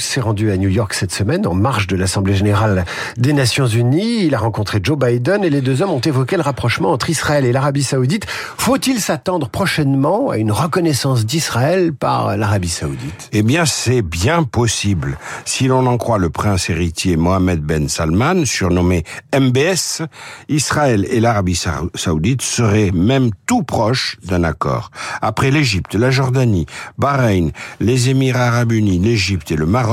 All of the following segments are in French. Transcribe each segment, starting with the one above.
s'est rendu à New York cette semaine en marge de l'Assemblée générale des Nations Unies. Il a rencontré Joe Biden et les deux hommes ont évoqué le rapprochement entre Israël et l'Arabie Saoudite. Faut-il s'attendre prochainement à une reconnaissance d'Israël par l'Arabie Saoudite? Eh bien, c'est bien possible. Si l'on en croit le prince héritier Mohamed Ben Salman, surnommé MBS, Israël et l'Arabie Saoudite seraient même tout proches d'un accord. Après l'Égypte, la Jordanie, Bahreïn, les Émirats arabes unis, l'Égypte et le Maroc,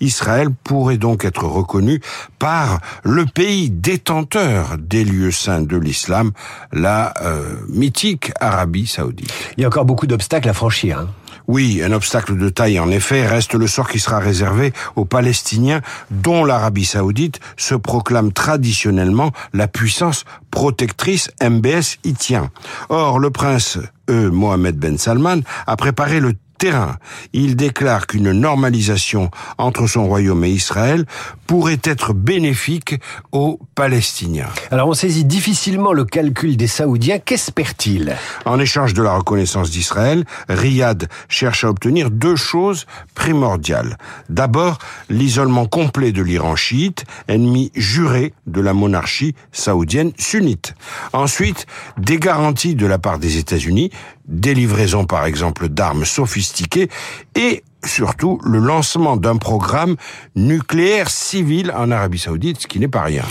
Israël pourrait donc être reconnu par le pays détenteur des lieux saints de l'islam, la euh, mythique Arabie saoudite. Il y a encore beaucoup d'obstacles à franchir. Hein. Oui, un obstacle de taille en effet reste le sort qui sera réservé aux Palestiniens dont l'Arabie saoudite se proclame traditionnellement la puissance protectrice MBS y tient. Or, le prince, E. Mohamed Ben Salman, a préparé le terrain. Il déclare qu'une normalisation entre son royaume et Israël pourrait être bénéfique aux Palestiniens. Alors on saisit difficilement le calcul des Saoudiens. Qu'espèrent-ils? En échange de la reconnaissance d'Israël, Riyad cherche à obtenir deux choses primordiales. D'abord, l'isolement complet de l'Iran chiite, ennemi juré de la monarchie saoudienne sunnite. Ensuite, des garanties de la part des États-Unis, des livraisons par exemple d'armes sophistiquées et surtout le lancement d'un programme nucléaire civil en Arabie saoudite, ce qui n'est pas rien.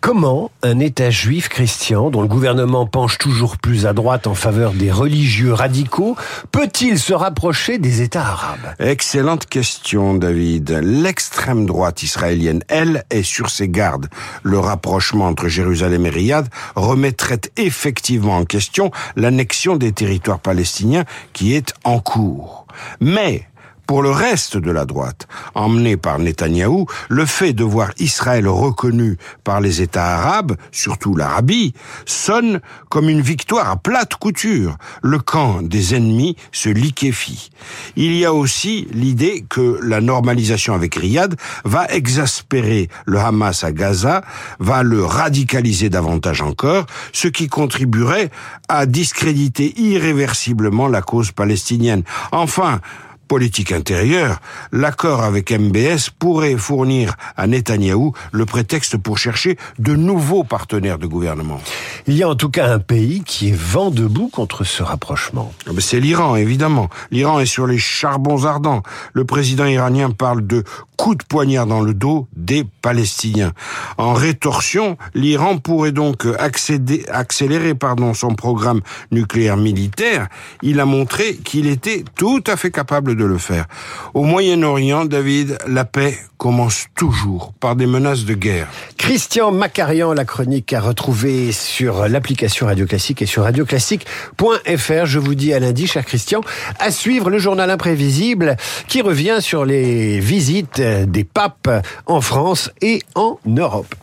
Comment un État juif chrétien, dont le gouvernement penche toujours plus à droite en faveur des religieux radicaux, peut-il se rapprocher des États arabes? Excellente question, David. L'extrême droite israélienne, elle, est sur ses gardes. Le rapprochement entre Jérusalem et Riyad remettrait effectivement en question l'annexion des territoires palestiniens qui est en cours. Mais pour le reste de la droite, emmené par Netanyahou, le fait de voir Israël reconnu par les États arabes, surtout l'Arabie, sonne comme une victoire à plate couture. Le camp des ennemis se liquéfie. Il y a aussi l'idée que la normalisation avec Riyad va exaspérer le Hamas à Gaza, va le radicaliser davantage encore, ce qui contribuerait à discréditer irréversiblement la cause palestinienne. Enfin, politique intérieure, l'accord avec MBS pourrait fournir à Netanyahou le prétexte pour chercher de nouveaux partenaires de gouvernement. Il y a en tout cas un pays qui est vent debout contre ce rapprochement. Ah, c'est l'Iran, évidemment. L'Iran est sur les charbons ardents. Le président iranien parle de coup de poignard dans le dos des Palestiniens. En rétorsion, l'Iran pourrait donc accéder, accélérer pardon, son programme nucléaire militaire. Il a montré qu'il était tout à fait capable de le faire. Au Moyen-Orient, David, la paix commence toujours par des menaces de guerre. Christian Macarian, la chronique à retrouver sur l'application Radio Classique et sur radioclassique.fr. Je vous dis à lundi, cher Christian, à suivre le journal imprévisible qui revient sur les visites des papes en France et en Europe.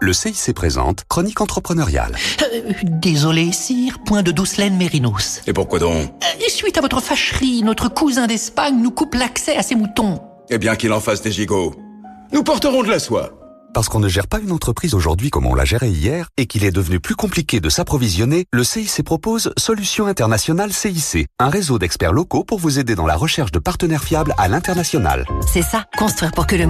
Le CIC présente Chronique entrepreneuriale. Euh, désolé, sire, point de douce laine mérinos. Et pourquoi donc? Euh, Suite à votre fâcherie, notre cousin d'Espagne nous coupe l'accès à ses moutons. Eh bien qu'il en fasse des gigots. Nous porterons de la soie. Parce qu'on ne gère pas une entreprise aujourd'hui comme on l'a gérée hier et qu'il est devenu plus compliqué de s'approvisionner, le CIC propose Solutions Internationales CIC, un réseau d'experts locaux pour vous aider dans la recherche de partenaires fiables à l'international. C'est ça, construire pour que le